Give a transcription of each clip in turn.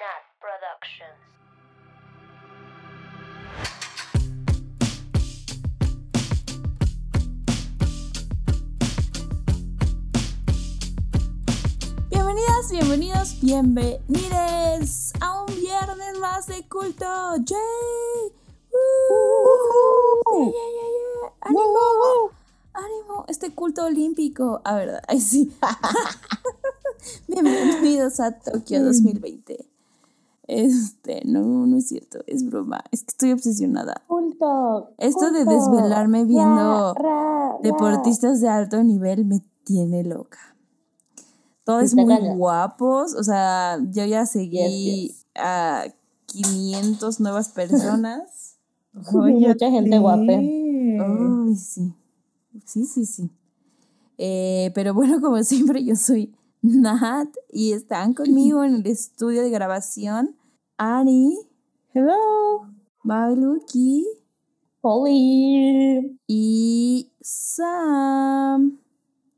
Nat Productions. Bienvenidas, bienvenidos, bienvenides a un viernes más de culto. ¡Yay! ¡Woo! ¡Yeah, yeah, yeah, yeah! ánimo ¡Ánimo! Este culto olímpico. Ah, verdad. Ay, sí. Bienvenidos a Tokio 2020. Este, no, no es cierto, es broma. Es que estoy obsesionada. Esto de desvelarme viendo Ra, ra, ra. deportistas de alto nivel me tiene loca. Todos muy guapos, o sea, yo ya seguí Yes, yes. a 500 nuevas personas. Mucha gente guapa. Ay, sí. Sí, sí, sí. Eh, pero bueno, como siempre, yo soy Nat y están conmigo en el estudio de grabación Ari, Hello. Mabeluki Oli. y Sam.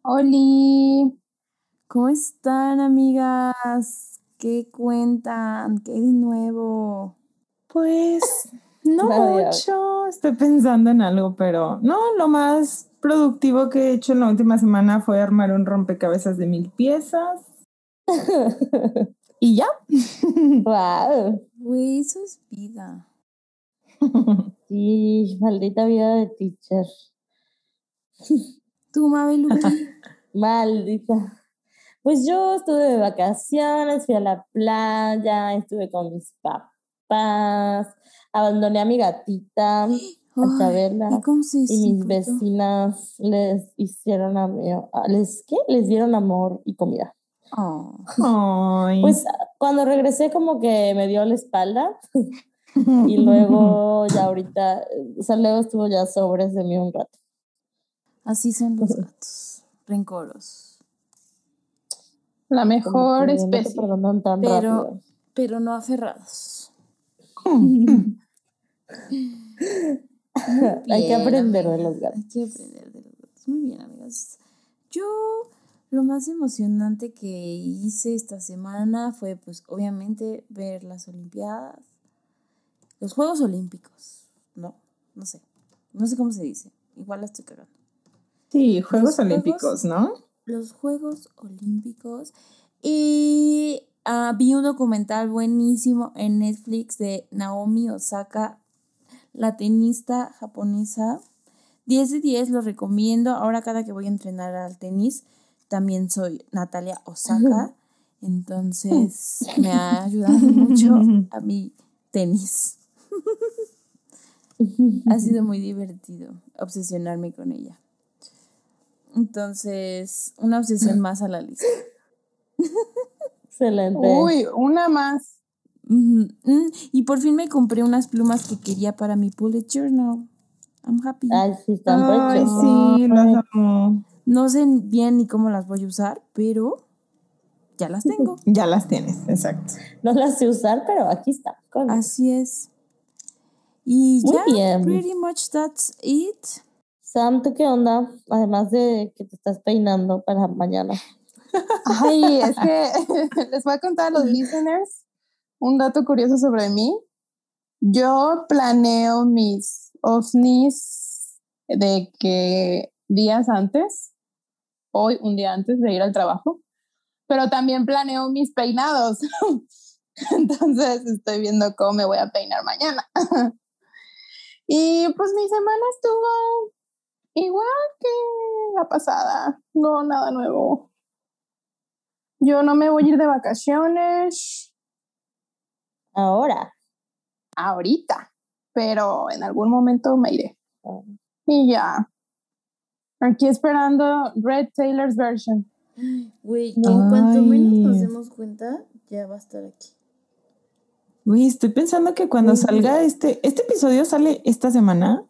Oli, ¿Cómo están, amigas? ¿Qué cuentan? ¿Qué hay de nuevo? pues no mucho, estoy pensando en algo, pero no, lo más productivo que he hecho en la última semana fue armar un rompecabezas de mil piezas y ya. wow. Güey, eso es vida. Sí, maldita vida de teacher. ¿Tú, Mabeluki? Maldita. Pues yo estuve de vacaciones, fui a la playa, estuve con mis papás, abandoné a mi gatita, a Chabela. ¿Y cómo se Y mis vecinas les hicieron amor, les, ¿qué? Les dieron amor y comida. Oh. Ay. Pues cuando regresé como que me dio la espalda y luego ya ahorita, o sea, luego estuvo ya sobres de mí un rato. Así son los gatos, rencoros. la mejor no especie. Pero- rápido. Pero no aferrados. Hay que aprender de los gatos. Hay que aprender de los gatos. Muy bien, amigas. Yo lo más emocionante que hice esta semana fue, pues, obviamente, ver las Olimpiadas. Los Juegos Olímpicos. No, no sé. No sé cómo se dice. Igual la estoy cagando. Sí, Juegos Juegos- Olímpicos, ¿no? los Juegos Olímpicos y ah, vi un documental buenísimo en Netflix de Naomi Osaka, la tenista japonesa. 10 de 10, lo recomiendo. Ahora cada que voy a entrenar al tenis, también soy Natalia Osaka. Entonces me ha ayudado mucho a mi tenis. Ha sido muy divertido obsesionarme con ella. Entonces, una obsesión más a la lista. Excelente. Uy, una más. Mm, Y por fin me compré unas plumas que quería para mi bullet journal. I'm happy. Ay, sí, están Ay, sí, las amo. No sé bien ni cómo las voy a usar, pero ya las tengo. Ya las tienes, exacto. No las sé usar, pero aquí está. Con- Así es. Y Muy ya, bien. pretty much that's it. Sam, ¿tú qué onda? Además de que te estás peinando para mañana. Ay, es que les voy a contar a los listeners un dato curioso sobre mí. Yo planeo mis ovnis de que días antes, hoy un día antes de ir al trabajo, pero también planeo mis peinados. Entonces estoy viendo cómo me voy a peinar mañana. Y pues mi semana estuvo igual que la pasada, no nada nuevo. Yo no me voy a ir de vacaciones Ahora. ahorita, pero en algún momento me iré. Y ya. Aquí esperando Red Taylor's version. Güey, en cuanto menos nos demos cuenta, ya va a estar aquí. Uy, estoy pensando que cuando Uy. salga este, este episodio sale esta semana.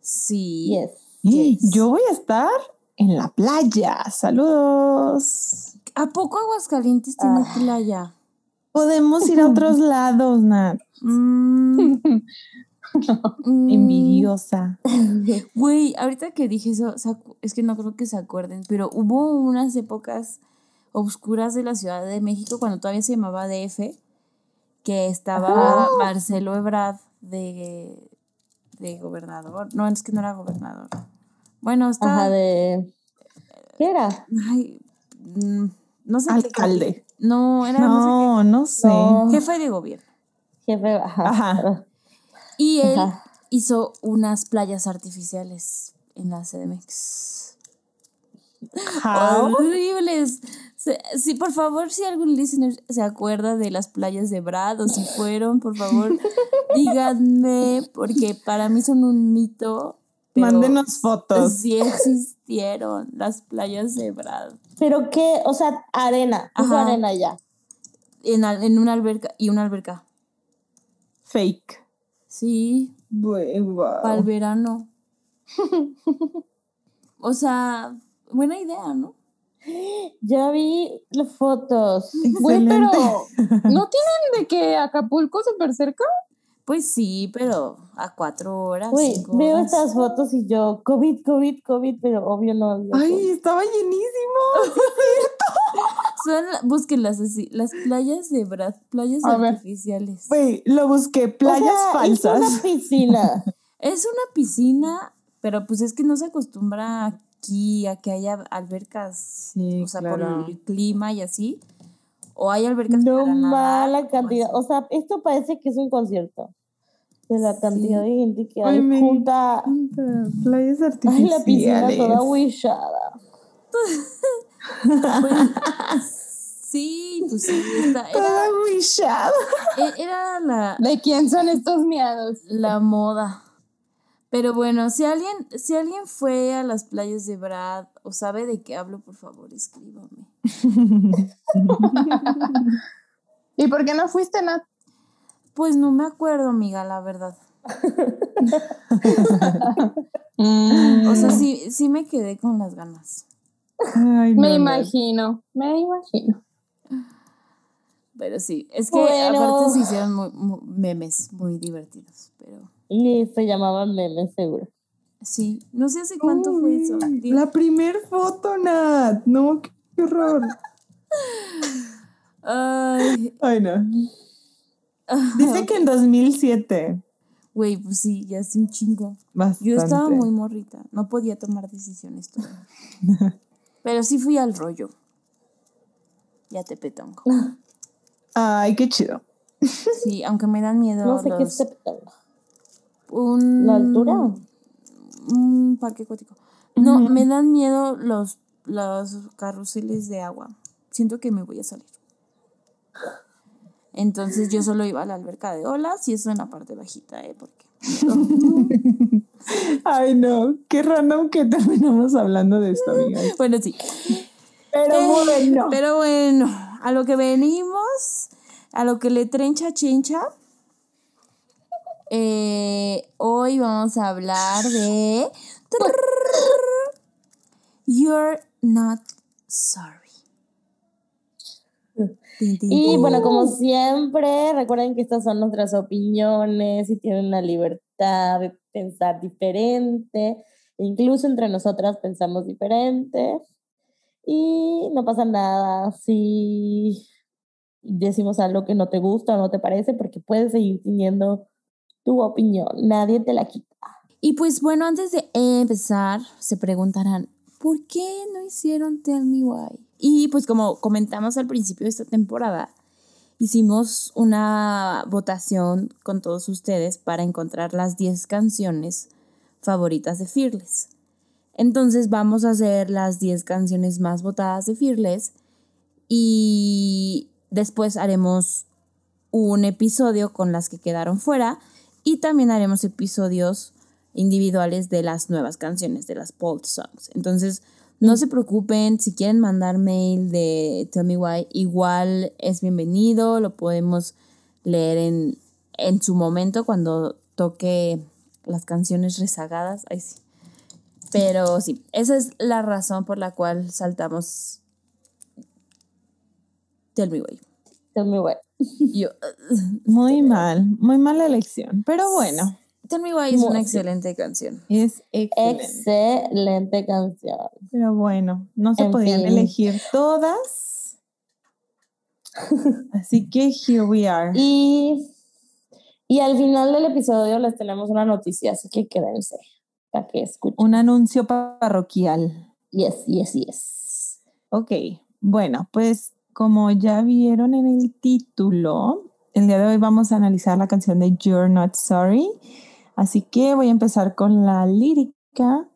Sí. Yes. Yes. Yo voy a estar en la playa. Saludos. ¿A poco Aguascalientes tiene Ah. playa? Podemos ir a otros lados, Nat. Mm. Envidiosa. Güey, ahorita que dije eso, es que no creo que se acuerden, pero hubo unas épocas oscuras de la Ciudad de México cuando todavía se llamaba DF, que estaba Marcelo Ebrard de, de gobernador. No, es que no era gobernador. Bueno, está. Ajá, de. ¿Qué era? Ay, mm, no sé qué- Alcalde. No, era no No, sé. No. sé qué- jefe de gobierno. Jefe. Ajá. Ajá. Y él Ajá. hizo unas playas artificiales en la CDMX. How? Horribles. Sí, por favor, si algún listener se acuerda de las playas de Brad o si fueron, por favor, díganme, porque para mí son un mito. Pero Mándenos fotos. Sí existieron las playas de Brad. Pero qué, o sea, arena. Ajá. arena ya. En, al- en una alberca y una alberca. Fake. Sí, wow. para el verano. O sea, buena idea, ¿no? Ya vi las fotos. Güey, pero. ¿no tienen de que Acapulco súper cerca? Pues sí, pero a cuatro horas. Güey, veo horas. estas fotos y yo, COVID, COVID, COVID, pero obvio no había. Ay, estaba llenísimo. Son, la- búsquenlas así, las playas de Brad, playas A artificiales. Güey, lo busqué. Playas O sea, hizo falsas. una piscina. Es una piscina, pero pues es que no se acostumbra aquí a que haya albercas, Sí, o sea, claro. por el clima y así. O hay albercas No para mala cantidad. O sea, esto parece que es un concierto. De la cantidad de gente que Ay, hay me junta. Playas Ay, artificiales. la piscina toda wishada. Sí, pues sí, era, Toda wishada. e- era la, ¿De quién son estos miados? la moda. Pero bueno, si alguien, si alguien fue a las playas de Brad o sabe de qué hablo, por favor, escríbame. ¿Y por qué no fuiste, Nat? Pues no me acuerdo, amiga, la verdad. O sea, sí, sí me quedé con las ganas. Ay, no, me no. imagino, me imagino. Pero sí, es que Bueno. aparte se hicieron muy- muy- memes muy divertidos. Pero Ni se llamaban memes, seguro. sí, no sé hace cuánto fue eso. La primer foto, Nat. No, qué horror. Ay, Ay, no. Dice que en 2007. güey, pues sí, ya hace un chingo. Bastante. Yo estaba muy morrita, no podía tomar decisiones todavía. Pero sí fui al rollo. Ya te petongo. Ay, qué chido. Sí, aunque me dan miedo No sé qué es un, ¿La altura? Un parque acuático. No, me dan miedo los, los carruseles de agua. Siento que me voy a salir. Entonces yo solo iba a la alberca de olas y eso en la parte bajita, ¿eh? Porque Ay, no. Qué random que terminamos hablando de esto, amiga. Bueno, sí. Pero Eh, bueno. Pero bueno, a lo que venimos, a lo que le trencha chincha. eh, hoy vamos a hablar de. You're not sorry. Y bueno, como siempre, recuerden que estas son nuestras opiniones y tienen la libertad de pensar diferente. Incluso entre nosotras pensamos diferente. Y no pasa nada si decimos algo que no te gusta o no te parece, porque puedes seguir teniendo tu opinión. Nadie te la quita. Y pues bueno, antes de empezar, se preguntarán, ¿por qué no hicieron Tell Me Why? Y pues como comentamos al principio de esta temporada, hicimos una votación con todos ustedes para encontrar las 10 canciones favoritas de Fearless. Entonces vamos a hacer las 10 canciones más votadas de Fearless y después haremos un episodio con las que quedaron fuera y también haremos episodios individuales de las nuevas canciones, de las Bold Songs. Entonces, no se preocupen, si quieren mandar mail de Tell Me Why, igual es bienvenido, lo podemos leer en, en su momento cuando toque las canciones rezagadas. Ay, sí. Pero sí, esa es la razón por la cual saltamos Tell Me Why. Tell me why. Yo, Muy mal. Muy mala elección. Pero bueno. Tell Me Why es una excelente canción. Es excelente. Excelente canción. Pero bueno, no se En podían fin. elegir todas. Así que here we are. Y, y al final del episodio les tenemos una noticia, así que quédense para que escuchen. Un anuncio parroquial. Yes, yes, yes. Ok, bueno, pues como ya vieron en el título, el día de hoy vamos a analizar la canción de You're Not Sorry. Así que voy a empezar con la lírica.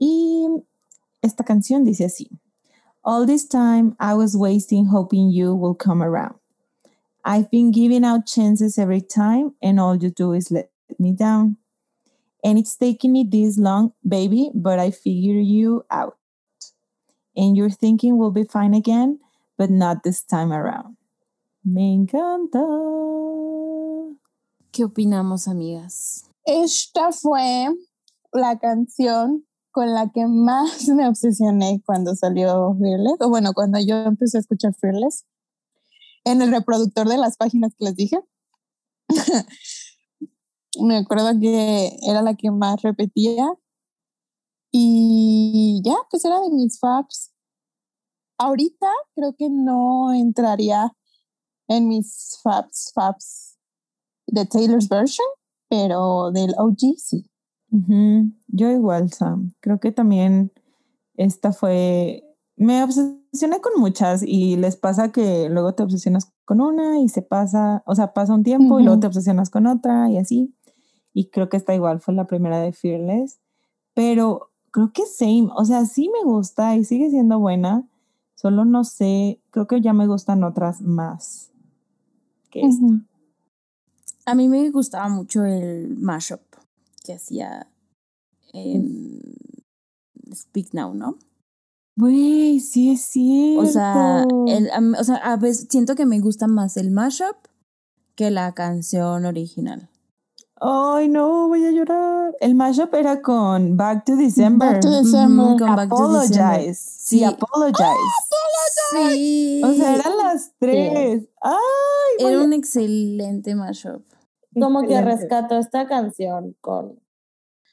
Y esta canción dice así. All this time I was wasting hoping you will come around. I've been giving out chances every time and all you do is let me down. And it's taken me this long, baby, but I figure you out. And you're thinking we'll be fine again, but not this time around. Me encanta. ¿Qué opinamos, amigas? Esta fue la canción con la que más me obsesioné cuando salió Fearless, o bueno, cuando yo empecé a escuchar Fearless, en el reproductor de las páginas que les dije. me acuerdo que era la que más repetía y ya, pues era de mis faps. Ahorita creo que no entraría en mis faps, faps de Taylor's version, pero del OG sí. Yo igual, Sam. Creo que también esta fue... Me obsesioné con muchas y les pasa que luego te obsesionas con una y se pasa, o sea, pasa un tiempo y luego te obsesionas con otra y así. Y creo que esta igual fue la primera de Fearless. Pero creo que same, o sea, sí me gusta y sigue siendo buena. Solo no sé, creo que ya me gustan otras más que esta. A mí me gustaba mucho el mashup que hacía en Speak Now, ¿no? Güey, sí es cierto. O sea, el, o sea, a veces siento que me gusta más el mashup que la canción original. Ay, no, voy a llorar. El mashup era con Back to December. Back to December. Con Back to December. Apologize. Sí, Sí. apologize. Sí. O sea, eran las tres. Ay, voy Era un excelente mashup. Como que rescato esta canción con...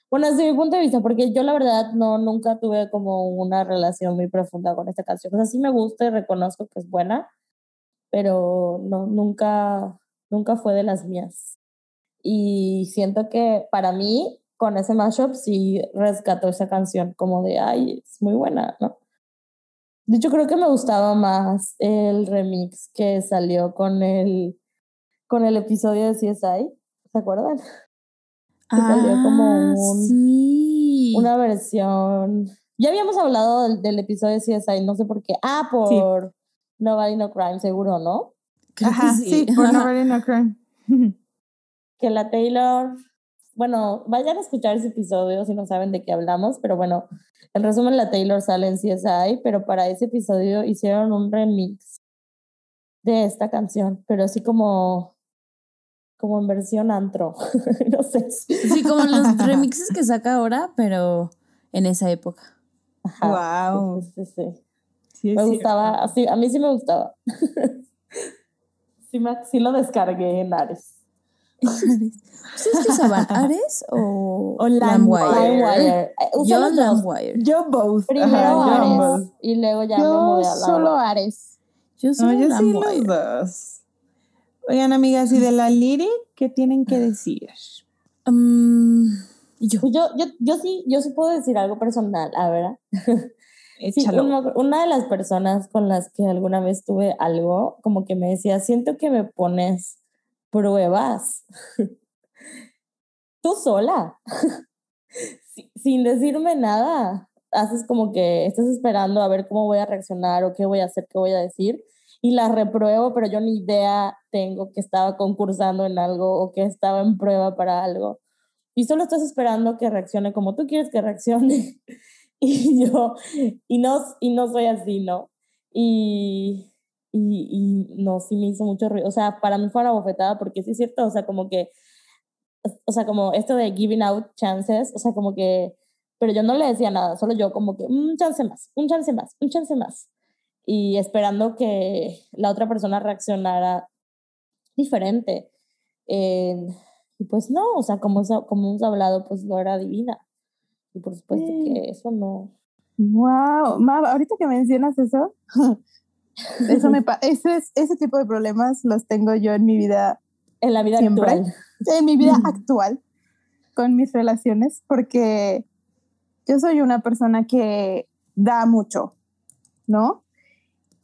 Bueno, desde mi punto de vista, porque yo la verdad no, nunca tuve como una relación muy profunda con esta canción. O sea, sí me gusta y reconozco que es buena, pero no, nunca, nunca fue de las mías. Y siento que para mí, con ese mashup, sí rescató esa canción como de, ay, es muy buena, ¿no? De hecho, creo que me gustaba más el remix que salió con el, con el episodio de CSI. ¿Se acuerdan? Que salió como un- sí. Una versión. Ya habíamos hablado del, del episodio de CSI, no sé por qué. Ah, por Nobody No Crime, seguro, ¿no? Creo que Ajá, sí, por Ajá. Nobody No Crime. Que la Taylor. Bueno, vayan a escuchar ese episodio si no saben de qué hablamos, pero bueno, en resumen, la Taylor sale en CSI, pero para ese episodio hicieron un remix de esta canción, pero así como. como en versión antro. no sé. Sí, como los remixes que saca ahora, pero en esa época. Ajá, Wow. sí, sí, sí. Sí, Me gustaba, así, a mí sí me gustaba. sí, me- sí lo descargué en Ares. ¿Ustedes qué usaban? ¿Ares o, O LimeWire? LimeWire. LimeWire. Eh, Yo. LimeWire. Yo both. Primero Ajá, yo Ares both. y luego ya me Yo mudé a solo LimeWire. Ares. Yo No, uso yo sí los dos. Oigan, amigas, ¿y de la lyric qué tienen que decir? Mm, yo. Pues Yo, yo, yo sí, yo sí puedo decir algo personal, a ver. Sí, una de las personas con las que alguna vez tuve algo, como que me decía, siento que me pones pruebas. Tú sola. Si- Sin decirme nada. Haces como que estás esperando a ver cómo voy a reaccionar o qué voy a hacer, qué voy a decir. Y la repruebo, pero yo ni idea tengo que estaba concursando en algo o que estaba en prueba para algo. Y solo estás esperando que reaccione como tú quieres que reaccione. Y yo, y no, y no soy así, ¿no? Y, y, y no, sí me hizo mucho ruido. O sea, para mí fue una bofetada porque sí es cierto, o sea, como que, o sea, como esto de giving out chances, o sea, como que, pero yo no le decía nada, solo yo como que, un chance más, un chance más, un chance más. Y esperando que la otra persona reaccionara diferente. Eh, y pues no, o sea, como, como hemos hablado, pues no era divina. Y por supuesto Sí. que eso no. Wow, Mav, ahorita que mencionas eso, Eso me ese, es- ese tipo de problemas los tengo yo en mi vida, En la vida Siempre. actual. en mi vida actual con mis relaciones, porque yo soy una persona que da mucho, ¿no?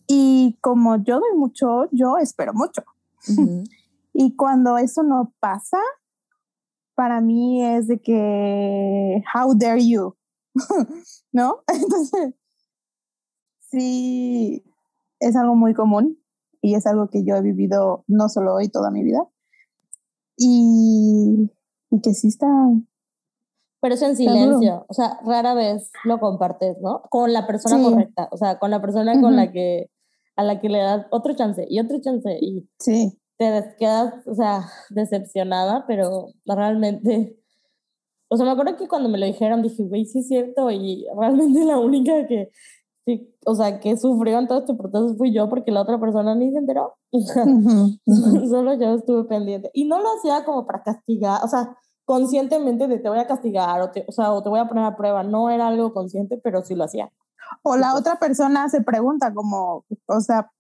Y como yo doy mucho, yo espero mucho. Y cuando eso no pasa, para mí es de que, how dare you, ¿no? Entonces, sí, es algo muy común y es algo que yo he vivido no solo hoy, toda mi vida. Y, y que sí está, Pero eso en silencio. O sea, rara vez lo compartes, ¿no? Con la persona Sí. correcta. O sea, con la persona con la que a la que le das otro chance y otro chance y sí, te quedas, o sea, decepcionada, pero realmente, o sea, me acuerdo que cuando me lo dijeron dije, güey, sí es cierto y realmente la única que, sí, o sea, que sufrió en todo este proceso fui yo porque la otra persona ni se enteró. Solo yo estuve pendiente y no lo hacía como para castigar, o sea, conscientemente de te voy a castigar o, te, o sea, o te voy a poner a prueba, no era algo consciente, pero sí lo hacía. O la otra persona se pregunta como, o sea,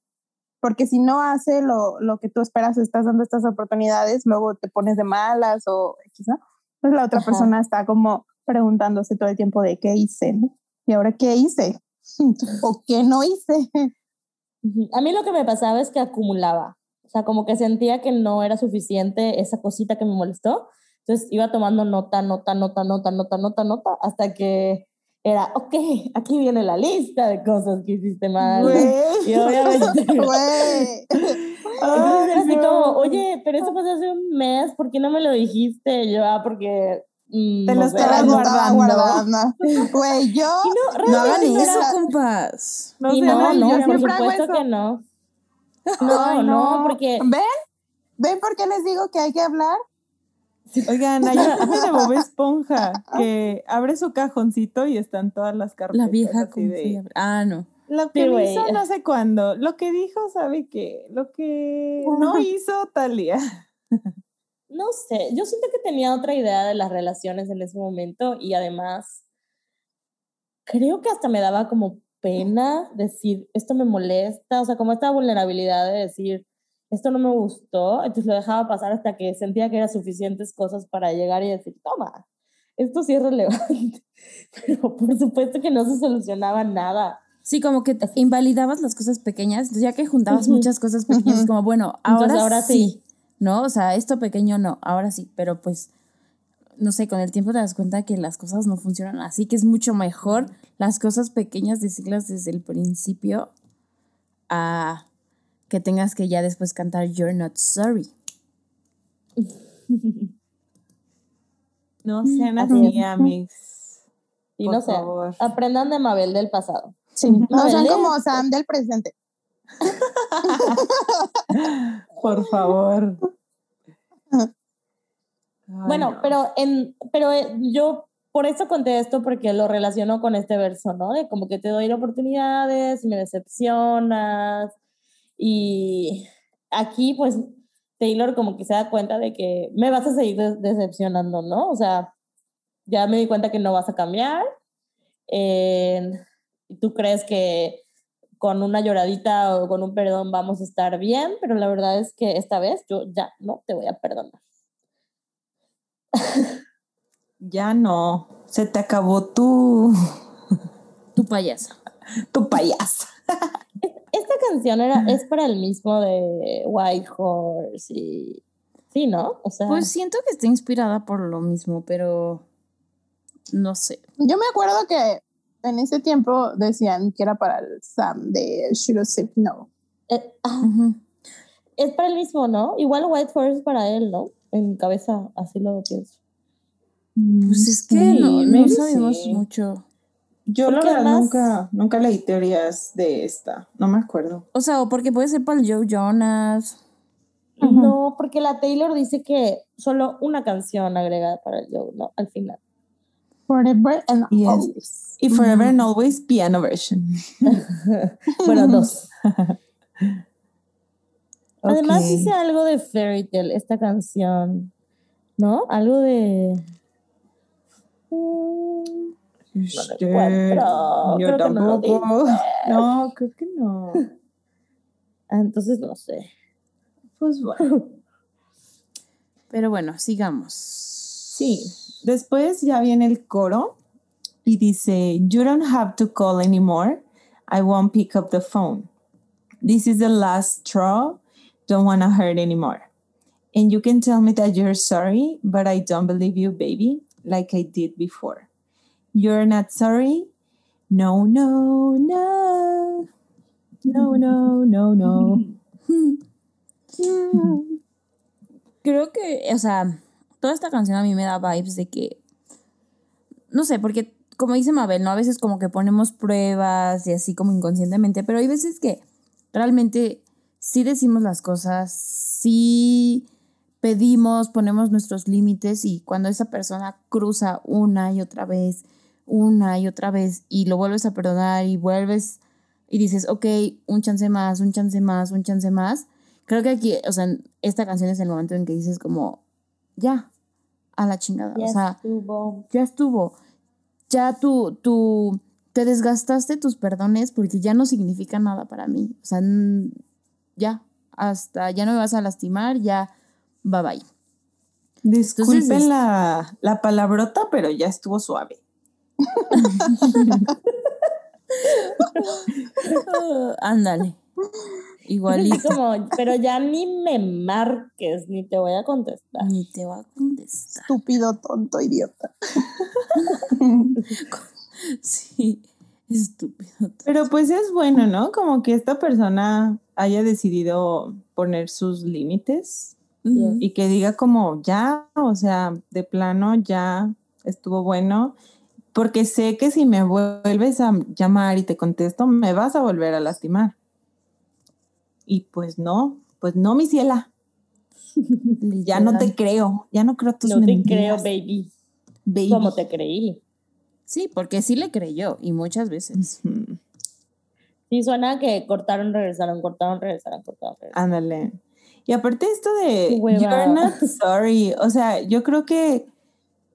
porque si no hace lo, lo que tú esperas, estás dando estas oportunidades, luego te pones de malas o X, ¿no? Pues la otra Ajá. persona está como preguntándose todo el tiempo de qué hice, ¿no? ¿Y ahora qué hice? ¿O qué no hice? A mí lo que me pasaba es que acumulaba, o sea, como que sentía que no era suficiente esa cosita que me molestó, entonces iba tomando nota, nota, nota, nota, nota, nota, nota, hasta que era, ok, aquí viene la lista de cosas que hiciste mal. Y obviamente... Entonces era así como, oye, pero eso pasó hace un mes, ¿por qué no me lo dijiste? Y yo, ah, porque... mm, Te no lo sé. estabas guardando. guardando. Güey, yo, Y no, No hagan eso, era- compas. No y no, no, yo por supuesto eso. que no. No, Ay, no, porque... ¿Ven? ¿Ven por qué les digo que hay que hablar? Oigan, hay un meme de Bob Esponja que abre su cajoncito y están todas las carpetas. La vieja así de. Ah, no. Lo que Sí, hizo no sé cuándo. Lo que dijo, sabe que. Lo que no hizo tal día. No sé, yo siento que tenía otra idea de las relaciones en ese momento y además creo que hasta me daba como pena decir, esto me molesta, o sea, como esta vulnerabilidad de decir, esto no me gustó, entonces lo dejaba pasar hasta que sentía que eran suficientes cosas para llegar y decir, toma, esto sí es relevante, pero por supuesto que no se solucionaba nada. Sí, como que invalidabas las cosas pequeñas, entonces ya que juntabas Ujú. muchas cosas pequeñas, es Ujú. como, bueno, ahora, Entonces, ahora sí, sí. ¿No? O sea, esto pequeño no, ahora sí, pero pues, no sé, con el tiempo te das cuenta que las cosas no funcionan así, que es mucho mejor las cosas pequeñas decirlas desde el principio a que tengas que ya después cantar You're Not Sorry. No sean Así amigos. Y Por no sé, favor. aprendan de Mabel del pasado. Sí, no Mabel, sean como Sam del presente. Por favor. Ay, Bueno, no. pero en, pero eh, yo por eso conté esto porque lo relaciono con este verso, ¿no? De como que te doy oportunidades y me decepcionas. Y aquí, pues, Taylor como que se da cuenta de que me vas a seguir decepcionando, ¿no? O sea, ya me di cuenta que no vas a cambiar. eh, y tú crees que con una lloradita o con un perdón vamos a estar bien, pero la verdad es que esta vez yo ya no te voy a perdonar. Ya no. Se te acabó tu, Tu payasa. tu payasa. Esta canción era, es para el mismo de White Horse y... Sí, ¿no? O sea... Pues siento que está inspirada por lo mismo, pero no sé. Yo me acuerdo que en ese tiempo decían que era para el Sam de Should Have Said No. eh, ah, es para el mismo, ¿no? Igual White Horse es para él, ¿no? En mi cabeza, así lo pienso. Pues es que Sí, no, no sabemos sí. mucho. Yo la Porque verdad además- nunca, nunca leí teorías de esta. No me acuerdo. O sea, o porque puede ser para el Joe Jonas. No, porque la Taylor dice que solo una canción agregada para el Joe, ¿no? Al final. Forever and Yes. always. Y Forever and Always piano version. bueno, dos. Además Ok. dice algo de Fairy Tale, esta canción, ¿no? Algo de... Mm, yo Creo que no. No, creo que no. Entonces no sé. Pues bueno. Pero bueno, sigamos. Sí. Después ya viene el coro y dice, You don't have to call anymore. I won't pick up the phone. This is the last straw. Don't want to hurt anymore. And you can tell me that you're sorry, but I don't believe you, baby, like I did before. You're not sorry? No, no, no. No, no, no, no. Creo que, o sea, toda esta canción a mí me da vibes de que, no sé, porque como dice Mabel, ¿no? A veces como que ponemos pruebas y así como inconscientemente, pero hay veces que realmente sí decimos las cosas, sí pedimos, ponemos nuestros límites y cuando esa persona cruza una y otra vez, una y otra vez y lo vuelves a perdonar y vuelves y dices, ok, un chance más, un chance más, un chance más. Creo que aquí, o sea, esta canción es el momento en que dices como, ya, a la chingada. Ya o sea, estuvo. ya estuvo. Ya tú, tú te desgastaste tus perdones porque ya no significa nada para mí. O sea, ya, hasta ya no me vas a lastimar, ya, bye bye. Disculpen Entonces, la, la palabrota, pero ya estuvo suave. Ándale. Igualito. como, pero ya ni me marques, ni te voy a contestar. Ni te va a contestar. Estúpido, tonto, idiota. Sí, estúpido. Pero pues es bueno, ¿no? Como que esta persona haya decidido poner sus límites y que diga como ya, o sea, de plano ya estuvo bueno, porque sé que si me vuelves a llamar y te contesto, me vas a volver a lastimar. Y pues no, pues no, mi ciela, ya no te creo, ya no creo tus No te mentiras. creo, baby. baby. Como te creí. Sí, porque sí le creyó y muchas veces. Sí, suena que cortaron, regresaron, cortaron, regresaron, cortaron, regresaron. Ándale. Y aparte esto de hueva. you're not sorry, o sea, yo creo que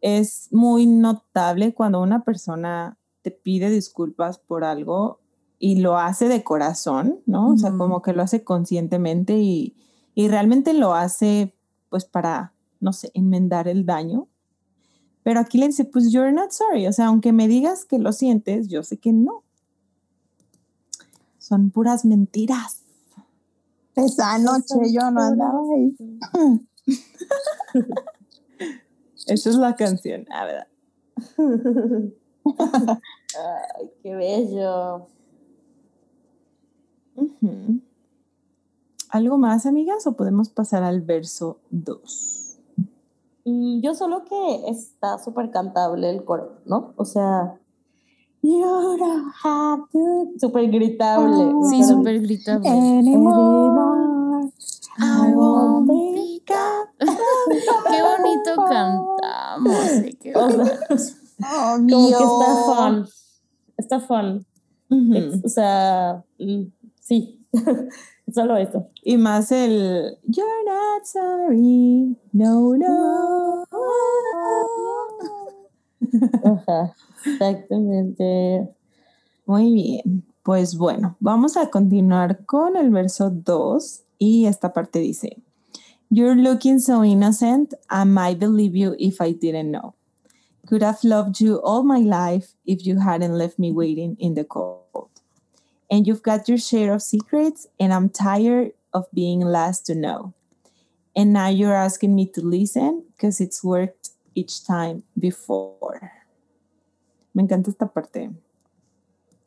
es muy notable cuando una persona te pide disculpas por algo y lo hace de corazón, ¿no? O sea, como que lo hace conscientemente y, y realmente lo hace pues para, no sé, enmendar el daño. Pero aquí le dice, pues you're not sorry, o sea, aunque me digas que lo sientes, yo sé que no. Son puras mentiras. Esa noche yo no andaba ahí. Esa es la canción, la verdad. Ay, qué bello. Ujú. ¿Algo más, amigas, o podemos pasar al verso 2? Mm, Yo solo que está súper cantable el coro, ¿no? O sea, you don't have to. Súper gritable. Oh, Sí, Pero- súper gritable. Anymore, I won't pick up. Qué bonito cantamos. eh, qué O sea, bonitos. Oh, como que está mío. fun. Está fun. Ujú. Es- o sea, mm, sí. Solo eso. Y más el You're not sorry, no, no. Ajá. Exactamente. Muy bien, pues bueno, vamos a continuar con el verso 2 y esta parte dice, You're looking so innocent, I might believe you if I didn't know. Could have loved you all my life if you hadn't left me waiting in the cold. And you've got your share of secrets, and I'm tired of being last to know. And now you're asking me to listen because it's worked each time before. Me encanta esta parte.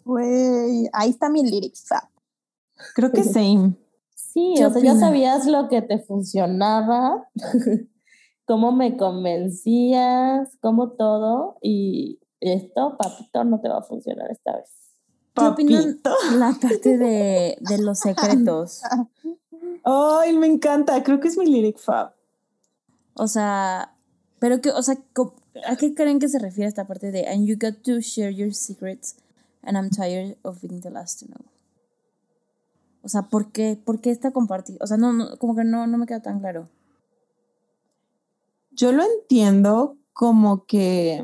Güey, ahí está mi lyrics. Creo que same. Sí, ¿Qué o sea, ya sabías lo que te funcionaba, cómo me convencías, cómo todo, y esto, papito, no te va a funcionar esta vez. ¿Qué opinan Papito. la parte de, de los secretos? Ay, me encanta. Creo que es mi lyric fab. O sea, pero que, o sea, ¿a qué creen que se refiere esta parte de and you got to share your secrets and I'm tired of being the last to know? O sea, ¿por qué, por qué esta compartir? O sea, no, no, como que no, no me queda tan claro. Yo lo entiendo como que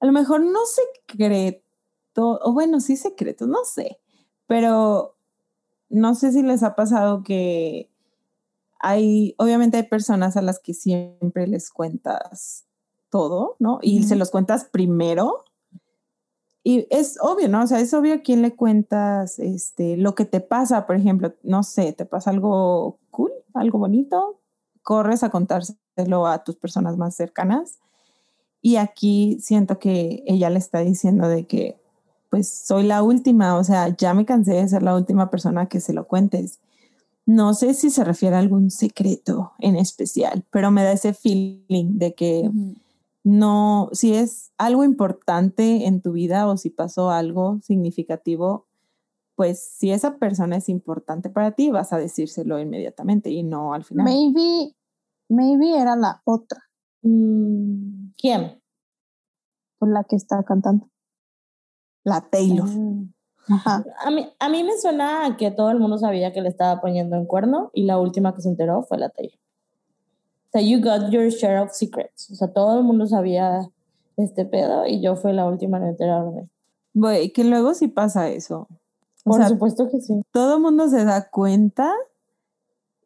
a lo mejor no secreto, o bueno, sí secreto, no sé, pero no sé si les ha pasado que hay, obviamente hay personas a las que siempre les cuentas todo, ¿no? Y se los cuentas primero. Y es obvio, ¿no? O sea, es obvio a quién le cuentas este, lo que te pasa, por ejemplo, no sé, te pasa algo cool, algo bonito, corres a contárselo a tus personas más cercanas. Y aquí siento que ella le está diciendo de que, pues soy la última, o sea, ya me cansé de ser la última persona que se lo cuentes. No sé si se refiere a algún secreto en especial, pero me da ese feeling de que no, si es algo importante en tu vida o si pasó algo significativo, pues si esa persona es importante para ti, vas a decírselo inmediatamente y no al final. Maybe, maybe era la otra, Mm, ¿Quién? por la que está cantando. La Taylor. Ajá. A mí, a mí me suena a que todo el mundo sabía que le estaba poniendo en cuerno y la última que se enteró fue la Taylor. O sea, you got your share of secrets. O sea, todo el mundo sabía este pedo y yo fui la última en enterarme. Güey, que luego sí pasa eso. O Por sea, supuesto que sí. todo el mundo se da cuenta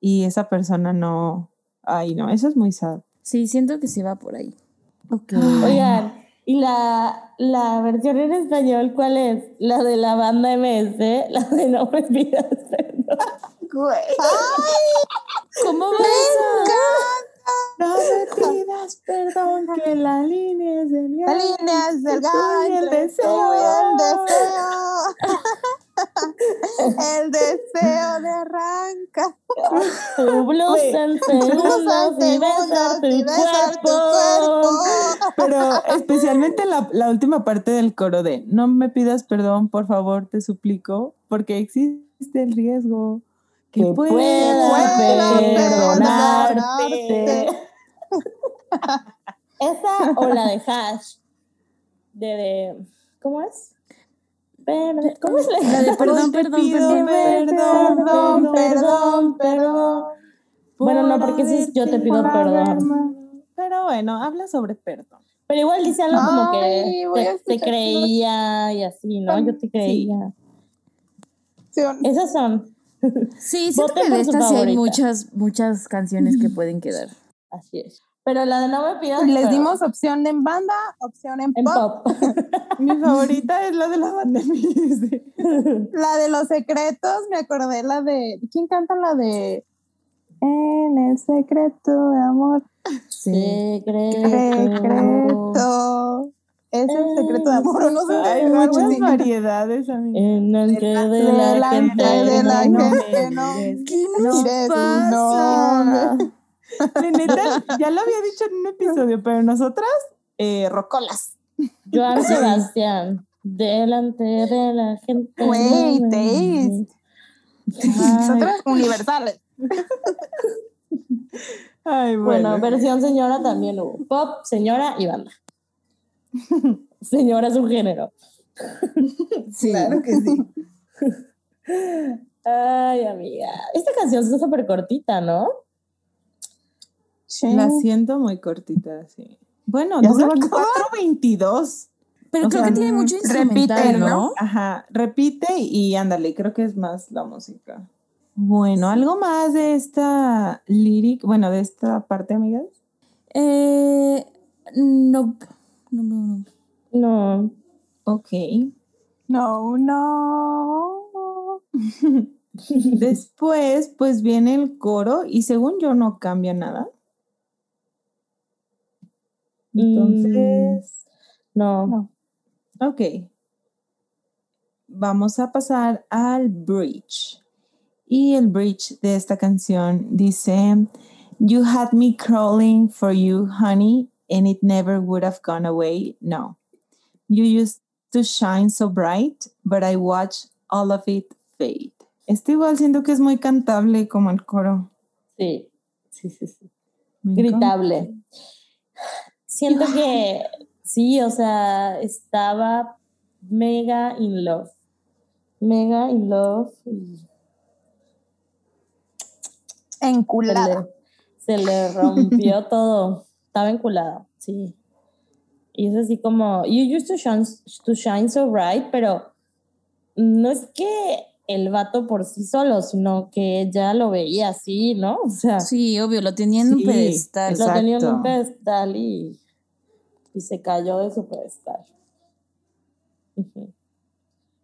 y esa persona no. Ay, no, eso es muy sad. Sí, siento que sí va por ahí. Ok. Oigan, ¿y la, la versión en español cuál es? ¿La de la banda MS? ¿La de No me pidas perdón? ¿Cómo va esa? No me pidas perdón que la línea es del La línea es delgada y el deseo. El deseo. de arranca. Tu blusa en segundos y besar tu y besar tu cuerpo. cuerpo. Pero especialmente la, la última parte del coro de no me pidas perdón, por favor, te suplico, porque existe el riesgo que, Que pueda pueda perdonarte. perdonarte. Esa o la de Hash. De, de ¿cómo es? ¿Cómo es La de perdón, perdón, perdón. perdón, Perdón, perdón, perdón. Bueno, no, porque es yo te pido perdón. Pero bueno, habla sobre perdón. Pero igual dice algo como que te, te creía y así, ¿no? Yo te creía. Sí, Esas son. Sí, siento Voten que de estas sí hay muchas, muchas canciones que pueden quedar. Así es. Pero la de no me pidas Les dimos opción en banda, opción en, en pop. pop. Mi favorita es la de la banda. La de los secretos, me acordé la de. ¿Quién canta la de En el secreto de amor? Secreto. Secreto. Es el secreto de amor, no sé. Hay muchas variedades, amiga. En el que de la Delante gente. de la no gente, no. ¿Qué nos pasa? pasa? Neta, ya lo había dicho en un episodio, pero nosotras, eh, rocolas. Joan Sebastián. Delante de la gente. Güey, taste. Nosotras universales. Ay, Bueno, bueno. versión señora también hubo. Pop, señora y banda. señora es un género. Sí. que sí. Ay, amiga. Esta canción es súper cortita, ¿no? Sí. La siento muy cortita, sí. Bueno, ¿Ya dura se va a acabar? 4.22. Pero O creo sea, que tiene mucho instrumental, repite, ¿no? ¿no? Ajá, repite y ándale, creo que es más la música. Bueno, algo más de esta lyric, bueno, de esta parte, amigas. Eh, no, no, no, no. No. Ok. No, no. Después, pues viene el coro y según yo no cambia nada. Entonces, No. No. ok. Vamos a pasar al bridge. Y el bridge de esta canción dice, You had me crawling for you, honey, and it never would have gone away. No. You used to shine so bright, but I watched all of it fade. Este igual siento que es muy cantable como el coro. Sí. Sí, sí, sí. Gritable. Siento que sí, o sea, estaba mega in love. Mega in love. y Se Enculada. le, se le rompió todo. Estaba enculada, sí. Y es así como, you used to shine, to shine so bright, pero no es que el vato por sí solo, sino que ella lo veía así, ¿no? O sea, Sí, obvio, lo tenía en un pedestal. lo tenía en un pedestal y, y se cayó de su pedestal.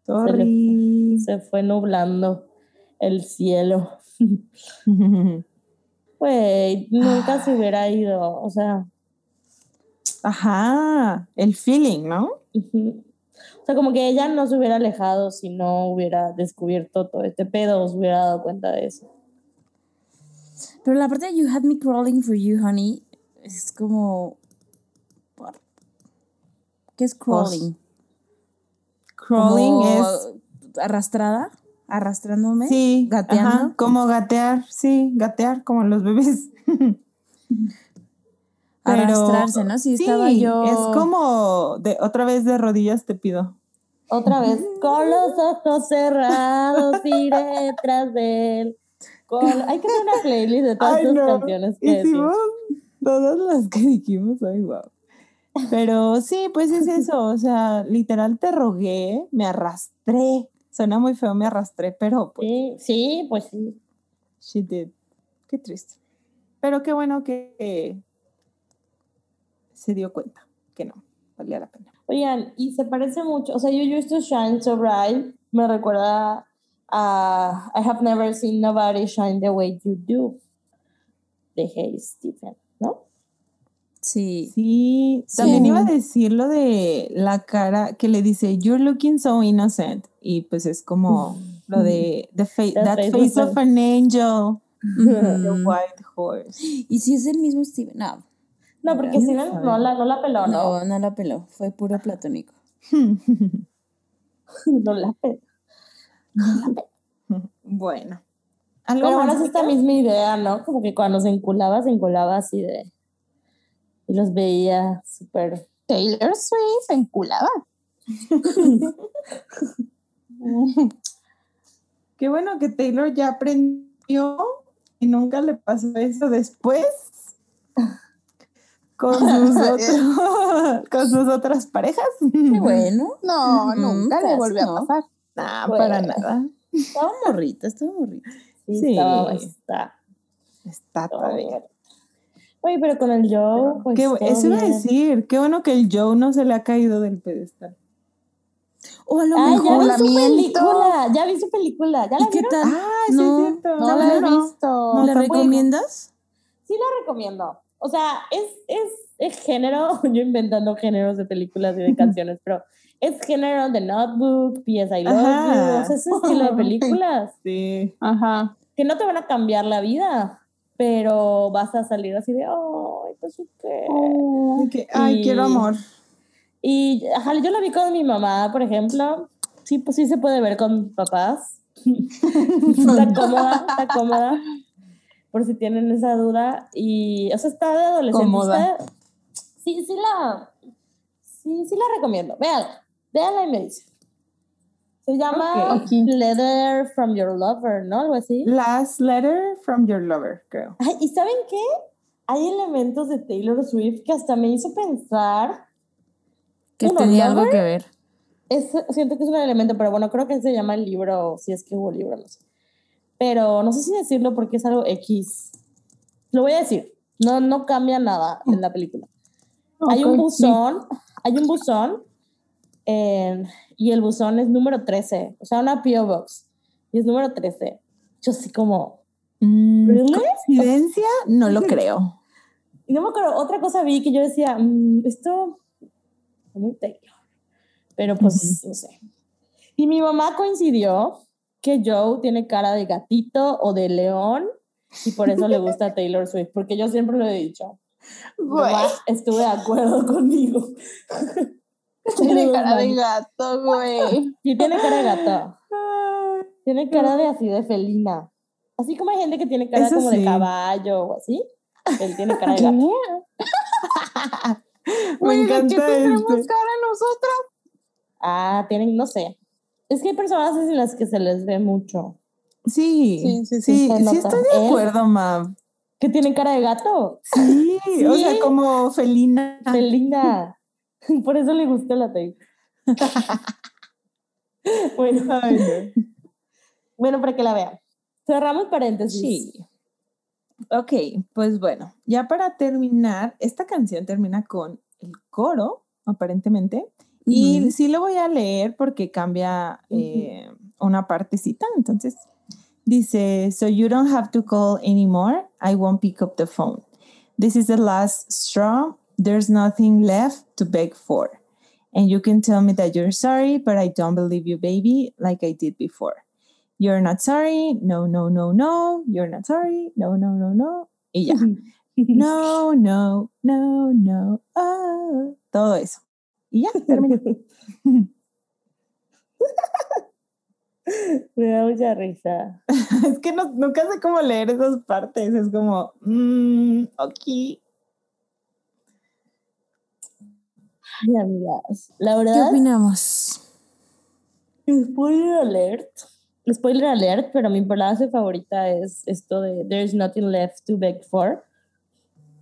Sorry. Se fue nublando el cielo. Güey, nunca se hubiera ido, o sea, Ajá, el feeling, ¿no? o sea, como que ella no se hubiera alejado si no hubiera descubierto todo este pedo se hubiera dado cuenta de eso. Pero la parte de You Had Me Crawling for You, honey, es como. ¿Qué es crawling? Crawling Como es arrastrada, arrastrándome, Sí, gateando. ajá, como gatear, sí, gatear como los bebés. Pero- Arrastrarse, ¿no? Sí, estaba yo. Es como de otra vez de rodillas te pido. Otra vez, con los ojos cerrados iré tras de él. Con- Hay que hacer una playlist de todas Ay, tus no. canciones que Hicimos decimos. todas las que dijimos, ay, wow. Pero sí, pues es eso, o sea, literal te rogué, me arrastré. Suena muy feo, me arrastré, pero pues Sí, sí, pues sí. she did. Qué triste. Pero qué bueno que eh, se dio cuenta que no, valía la pena. Oigan, y se parece mucho, o sea, yo Used to Shine So Bright me recuerda a I Have Never Seen Nobody Shine the Way You Do de Hey Stephen, ¿no? Sí. Sí, Sí. también iba a decir lo de la cara que le dice, You're looking so innocent. Y pues es como lo de the fa- That that face face of an angel, the white horse. Y si es el mismo Steven. No, No, porque ¿Quién Steven no la, no la peló, ¿no? no, no la peló. Fue puro platónico. No la peló. bueno. ¿Algo Pero ahora más, es esta misma idea, ¿no? Como que cuando se enculaba, se enculaba así de... Y los veía súper... Taylor Swift enculada. Qué bueno que Taylor ya aprendió y nunca le pasó eso después con sus, otro- con sus otras parejas. Qué bueno. No, nunca le volvió no. a pasar. Nah, Bueno. para nada. Estaba morrita, estaba morrita. Sí, Sí. estaba- está Está todavía. Oye, pero con el Joe, pues Qué eso iba a decir, qué bueno que el Joe no se le ha caído del pedestal. O a lo Ah, ya vi mejor. su película, ya vi su película, ¿ya la ¿Y qué tal? Ah, sí, No, es cierto. No la he visto. No, ¿Le tampoco. recomiendas? Sí la recomiendo. O sea, es, es, es género, yo inventando géneros de películas y de canciones, pero es género de Notebook, P.S. I Love Ajá. You, o sea, ese estilo de películas Sí. Ajá. que no te van a cambiar la vida, pero vas a salir así de, ay, pues sí que... De que, ay, Y- quiero amor. Y ajá, yo la vi con mi mamá, por ejemplo. Sí, pues sí se puede ver con papás. está cómoda, está cómoda. Por si tienen esa duda. Y, o sea, está de adolescente. Cómoda. está- Sí, sí la... Sí, sí la recomiendo. Véanla. Véanla y me dice. Se llama Ok. Ok. Letter from Your Lover, ¿no? Algo así. Last letter from your lover, creo. Ay, ¿Y saben qué? Hay elementos de Taylor Swift que hasta me hizo pensar Que Uno, tenía algo Lover. que ver. es, siento que es un elemento, pero bueno, creo que se llama el libro, si es que hubo libro, no sé. Pero no sé si decirlo porque es algo X. Lo voy a decir. No, no cambia nada en la película. Hay un buzón, hay un buzón, eh, y el buzón es número 13, o sea, una P.O. Box, y es número 13. Yo así como, Mm, ¿Really? ¿Coincidencia? No lo creo. y no me acuerdo, otra cosa vi que yo decía, "Mm, esto es muy Taylor, pero pues, no sé. Y mi mamá coincidió que Joe tiene cara de gatito o de león, y por eso le gusta a Taylor Swift, porque yo siempre lo he dicho. Mi mamá estuve de acuerdo conmigo. Tiene cara de gato, güey. Y tiene cara de gato. Tiene cara de así de felina. Así como hay gente que tiene cara Eso como sí. de caballo o así. Él tiene cara de gato. Me ¿de qué encanta tendremos este. cara nosotros? Ah, tienen, no sé. Es que hay personas en las que se les ve mucho. Sí, Sí, sí, sí, sí, sí, estoy de acuerdo, Mam. Que tienen cara de gato. Sí, o Sí. sea, como felina. Felina. Por eso le gusta la Taylor. bueno. Bueno, para que la vean. Cerramos paréntesis. Sí. Ok, pues bueno, ya para terminar, esta canción termina con el coro, aparentemente, y Ujú. sí lo voy a leer porque cambia eh, una partecita, entonces dice, so you don't have to call anymore, I won't pick up the phone. This is the last straw, there's nothing left to beg for. And you can tell me that you're sorry, but I don't believe you, baby, like I did before. You're not sorry, no, no, no, no, you're not sorry, no, no, no, no. Y ya. No, no, no, no, ah, todo eso. Y ya, termina. Me da mucha risa. es que no, nunca sé cómo leer esas partes. Es como, mmm, ok. Ay, amigas. La ¿Qué verdad, opinamos? spoiler alert. Spoiler alert, pero mi frase favorita es esto de There's nothing left to beg for.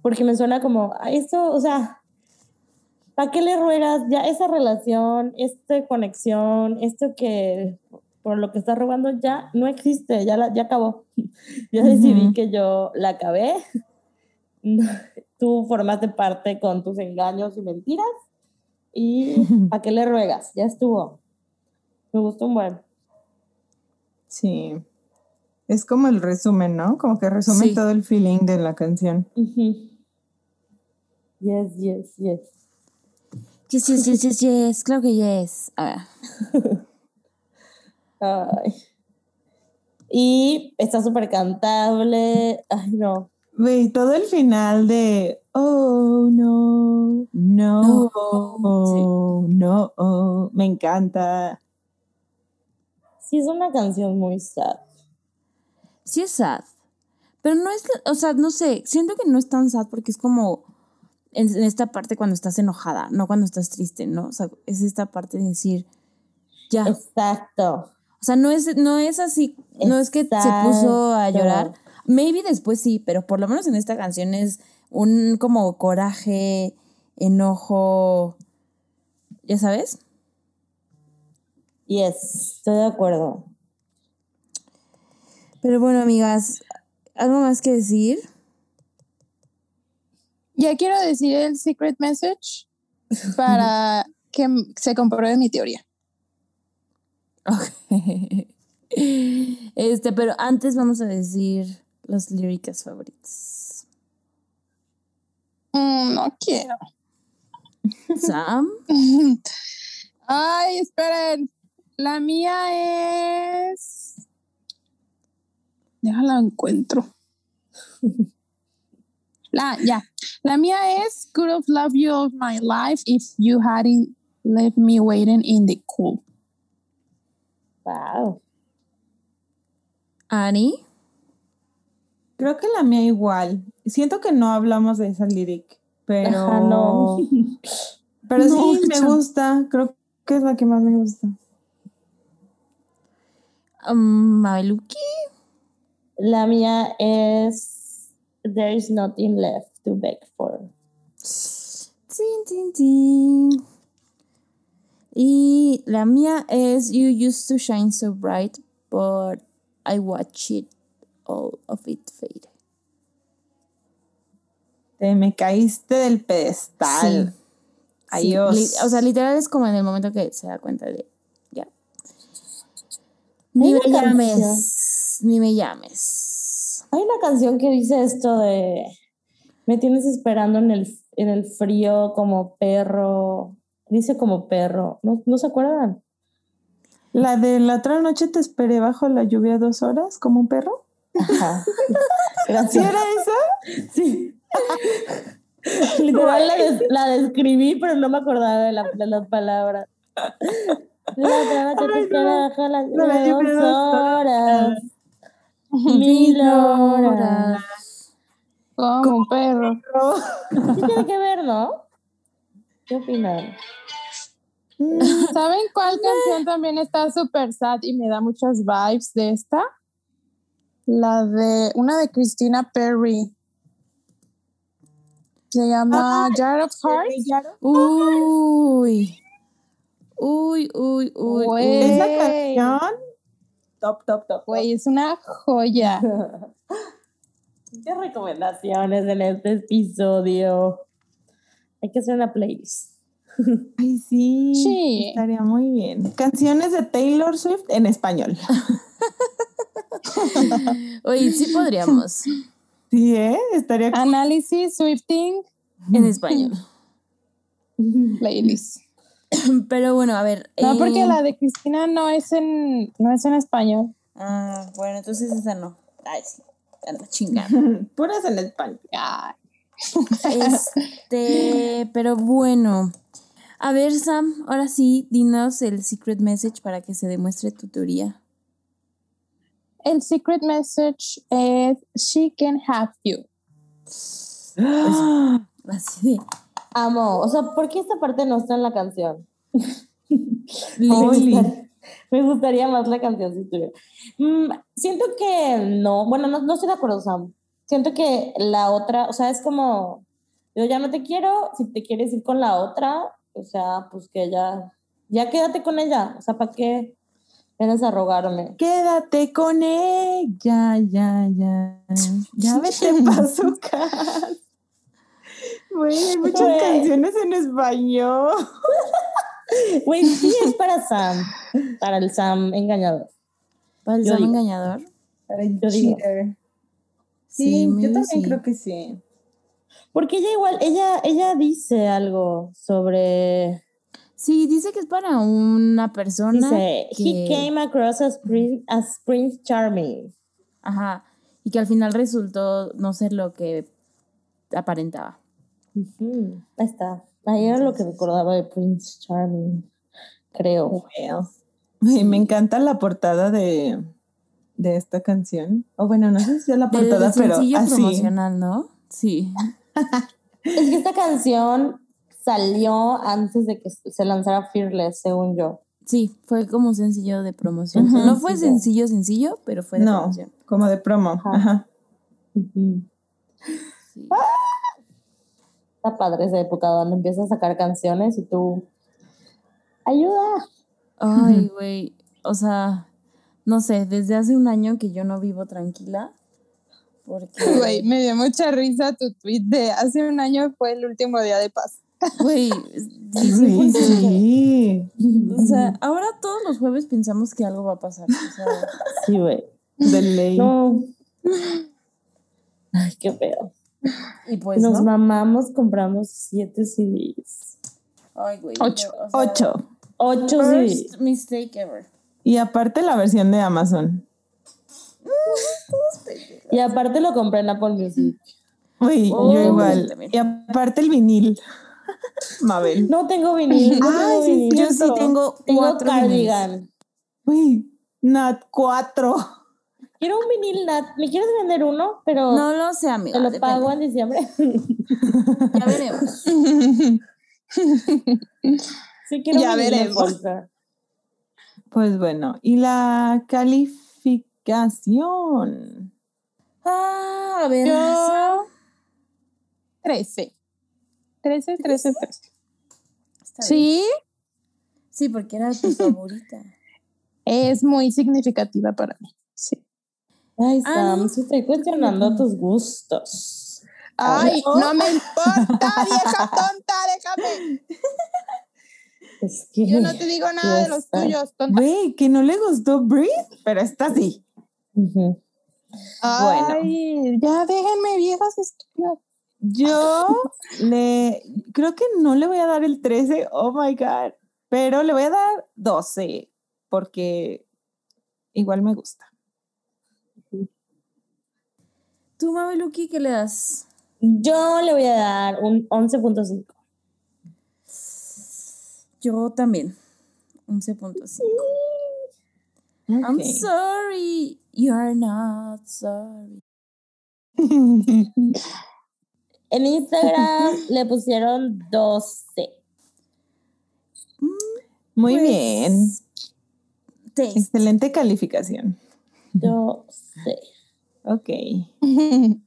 Porque me suena como, a esto, o sea, ¿para qué le ruegas? Ya esa relación, esta conexión, esto que por lo que estás robando ya no existe, ya, la, ya acabó. ya decidí Ujú. que yo la acabé. Tú formaste parte con tus engaños y mentiras. ¿Y para qué le ruegas? Ya estuvo. Me gustó un buen. Sí. Es como el resumen, ¿no? Como que resume Sí. todo el feeling de la canción. Yes, yes, yes. Yes, yes, yes, yes, yes. Claro que yes. A ver. Ay. Y está súper cantable. Ay, no. Güey, todo el final de oh no, no, No, oh, me encanta. Sí, es una canción muy sad. Sí es sad. Pero no es, o sea, no sé, siento que no es tan sad porque es como en, en esta parte cuando estás enojada, no cuando estás triste, ¿no? O sea, es esta parte de decir, ya. Exacto. O sea, no es, no es así, no es que se puso a llorar. Maybe después sí, pero por lo menos en esta canción es un como coraje, enojo, ¿ya sabes? Yes, estoy de acuerdo. Pero bueno, amigas, ¿algo más que decir? Ya quiero decir el secret message para que se compruebe mi teoría. Ok. Este, pero antes vamos a decir las líricas favoritas. Mm, no quiero. Sam, Ay, esperen. La mía es. Déjala encuentro. La, ya. La mía es Could have loved you of my life if you hadn't left me waiting in the cool. Wow. Ani, Creo que la mía igual. Siento que no hablamos de esa lyric, pero Ajá, no. pero No, sí me gusta. Creo que es la que más me gusta. um, Mabeluki, La mía es There is nothing left to beg for. tin, tin, tin. Y la mía es You used to shine so bright, but I watch it all of it fade. Te me caíste del pedestal. Sí. Adiós. O sea, literal es como en el momento que se da cuenta de ya. Ni me llames, ni me llames. Hay una canción que dice esto de me tienes esperando en el, en el frío como perro. Dice como perro. ¿No, ¿no se acuerdan? La de la otra noche te esperé bajo la lluvia dos horas como un perro. Ajá. ¿Sí era esa? Sí. Literal la, des- la describí, pero no me acordaba de, la- de las palabras. La Ay, esperé no. bajo la No dos dos horas. Mil horas. Como un perro. Sí tiene que ver, ¿no? ¿Qué opinan? Mm, ¿Saben cuál canción también está súper sad y me da muchas vibes de esta? La de una de Christina Perry. Se llama Jar of Hearts. Uy. Uy, uy, uy, uy. Esa canción Top, top, top. Güey, es una joya. ¿Qué recomendaciones en este episodio? Hay que hacer una playlist. Ay, sí. Sí. Estaría muy bien. Canciones de Taylor Swift en español. Oye, sí podríamos. Sí, ¿eh? Estaría Análisis, Swifting, En español. playlist. Pero bueno, a ver. No, porque eh, la de Cristina no es en, no es en español. Ah, bueno, entonces esa no. Ay, sí. Anda chingando. puras en español. Ay, Este, pero bueno. A ver, Sam, ahora sí, dinos el secret message para que se demuestre tu teoría. El secret message es She can have you. Así de. Amo. O sea, ¿por qué esta parte no está en la canción? Oli. Me gustaría más la canción si estuviera. Mm, siento que no, bueno, no, no estoy de acuerdo, Sam. Siento que la otra, o sea, es como, yo ya no te quiero, si te quieres ir con la otra, o sea, pues que ya, ya quédate con ella. O sea, ¿para qué vienes a rogarme? Quédate con ella, ya, ya. Ya vete pa' su casa. Güey, hay muchas Güey. canciones en español. Güey, sí es para Sam, para el Sam engañador. ¿Para el Yo Sam digo. engañador? Para el Yo digo. Sí, Sí, yo también sí. creo que sí. Porque ella igual, ella, ella dice algo sobre, Sí, dice que es para una persona. dice, que- he came across as, prin- as Prince Charming. Ajá. Y que al final resultó no ser lo que aparentaba. Ujú, Ahí está. Ahí era lo que recordaba de Prince Charming, creo. Well. Me encanta la portada de, de esta canción. O bueno, no sé si es la portada, pero sencillo así. promocional, ¿no? Sí. Es que esta canción salió antes de que se lanzara Fearless, según yo. Sí, fue como sencillo de promoción. No fue sí, sencillo, sencillo, pero fue de No, promoción. como de promo. Ajá. Sí. Está padre esa época donde empiezas a sacar canciones y tú. ¡Ayuda! Ay, güey. O sea, no sé, desde hace un año que yo no vivo tranquila. Porque, Güey, me dio mucha risa tu tweet de hace un año fue el último día de paz. Güey, sí, 100%. sí. O sea, ahora todos los jueves pensamos que algo va a pasar. O sea, Sí, güey. De ley. No. Ay, qué feo. y pues, Nos ¿no? mamamos, compramos siete CDs. Ay, güey. Ocho. o sea, Ocho. Ocho CDs. First mistake ever. Y aparte la versión de Amazon. Y aparte lo compré en Apple Music. Uy, Oh, yo igual. también. Y aparte el vinil. Mabel. No tengo vinil. No Ay, tengo sí, vinil. Yo sí tengo Tengo cuatro cardigan. Uy, Nat 4. Quiero un vinil Nat. ¿Me quieres vender uno? Pero No lo sé, amiga. te lo depende. pago en diciembre. Ya veremos. sí, quiero Ya un vinil veremos. Pues bueno, y la calificación. Ah, a ver. Yo 13. 13, 13, 13. Está bien. Sí, Sí, porque era tu favorita. es muy significativa para mí. Sí. Ay, Ah, Sam, no. sí estoy cuestionando tus gustos. Ay, no me importa, vieja tonta, déjame. Es que. Yo no te digo nada de los está. tuyos, tonta. Güey, que no le gustó Breathe, pero está sí. Ay, ya déjenme, viejas estúpidas. Yo le creo que no le voy a dar el 13, oh my god, pero le voy a dar 12 porque igual me gusta. ¿Tú, Mabeluki, qué le das? Yo le voy a dar un 11.5. Yo también. 11.5. I'm Ok. sorry. You're not sorry. En Instagram le pusieron 12. Muy Pues, bien, excelente calificación. 12. Ok.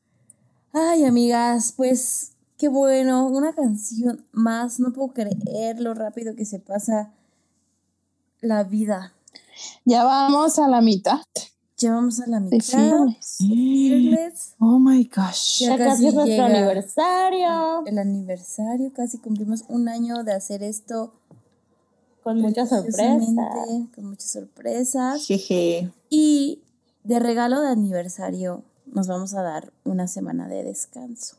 Ay, amigas, pues qué bueno. Una canción más. No puedo creer lo rápido que se pasa la vida. Ya vamos a la mitad. Ya vamos a la mitad. Oh my gosh. Ya Ya casi es casi nuestro aniversario. El aniversario, casi cumplimos un año de hacer esto. Con muchas sorpresas. Con muchas sorpresas. Jeje. Y de regalo de aniversario nos vamos a dar una semana de descanso.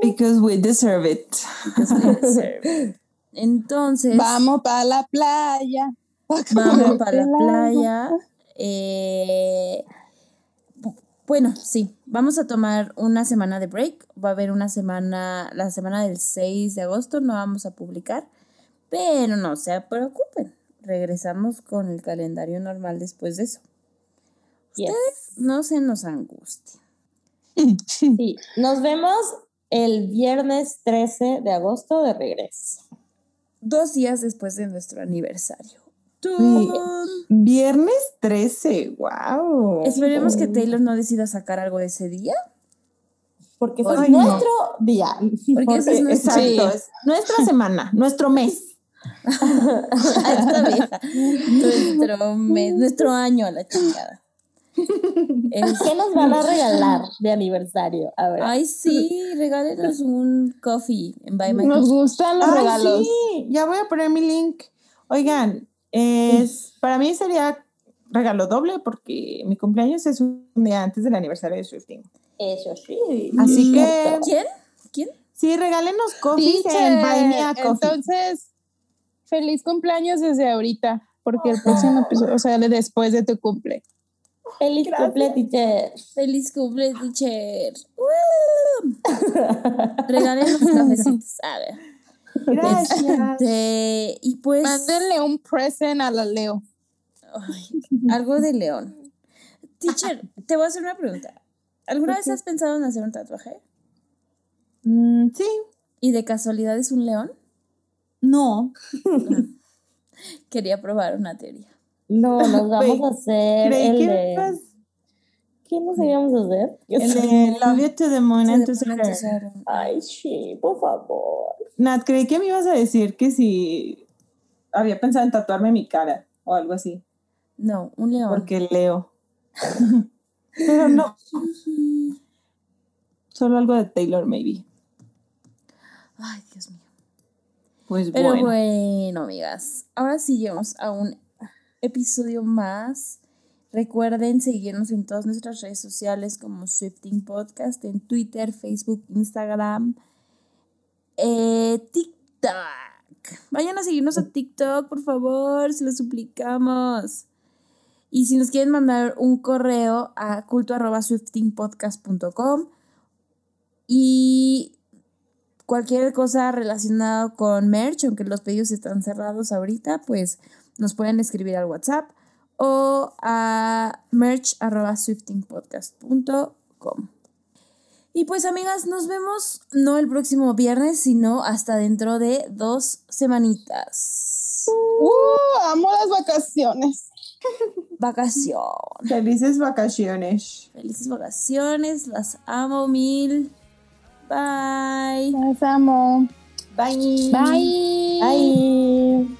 Because we deserve it. because we deserve it. Entonces, Vamos para la playa. vamos para la playa. Eh, bu- bueno, sí, vamos a tomar una semana de break. Va a haber una semana, la semana del 6 de agosto, no vamos a publicar, pero no se preocupen. Regresamos con el calendario normal después de eso. Yes. No se nos angustien. Sí, nos vemos el viernes 13 de agosto de regreso. Dos días después de nuestro aniversario. ¡Tun! Viernes 13. Wow. Esperemos que Taylor no decida sacar algo de ese día. Porque ese Ay, es no. nuestro día. Porque ese es nuestro, Exacto. es nuestra semana, nuestro mes. nuestro mes, nuestro año a la chingada. ¿Qué nos van a regalar de aniversario? A ver. ay, sí, regálenos un coffee en Buy My Nos gustan los Ay, regalos. sí, ya voy a poner mi link. Oigan, es, para mí sería regalo doble porque mi cumpleaños es un día antes del aniversario de Swifting. Eso sí. Así que ¿Quién? ¿Quién? sí, regálenos coffees en Buy Me a Teacher, Coffee. Entonces, feliz cumpleaños desde ahorita, porque el próximo episodio sale después de tu cumple. Feliz cumple, teacher. Feliz cumple, teacher. Regálenos cafecitos. A ver. Gracias. Este, y pues. Mándenle un present a la Leo. Ay, algo de león. Teacher, te voy a hacer una pregunta. ¿Alguna vez has pensado en hacer un tatuaje? Mm, sí, ¿Y de casualidad es un león? no. Quería probar una teoría. No, nos vamos a hacer Creí el que de... ¿Qué nos íbamos a hacer? el de Love You to the Moon and to Saturn. Ay, sí, por favor. Nat, creí que me ibas a decir que si había pensado en tatuarme mi cara o algo así, No, un león. porque leo. Pero no, solo algo de Taylor, maybe. Ay, Dios mío. Pues Pero bueno. bueno. amigas. Ahora sí llegamos a un episodio más. Recuerden seguirnos en todas nuestras redes sociales como Swifting Podcast, en Twitter, Facebook, Instagram, eh, TikTok. Vayan a seguirnos a TikTok, por favor, se lo suplicamos. Y si nos quieren mandar un correo a culto.swiftingpodcast.com y cualquier cosa relacionada con merch, aunque los pedidos están cerrados ahorita, pues nos pueden escribir al WhatsApp o a merch.swiftingpodcast.com. Y pues amigas, nos vemos no el próximo viernes, sino hasta dentro de dos semanitas. Uh, amo las vacaciones. Vacación. Felices vacaciones. Felices vacaciones, las amo mil. Bye. Las amo. Bye. Bye. Nat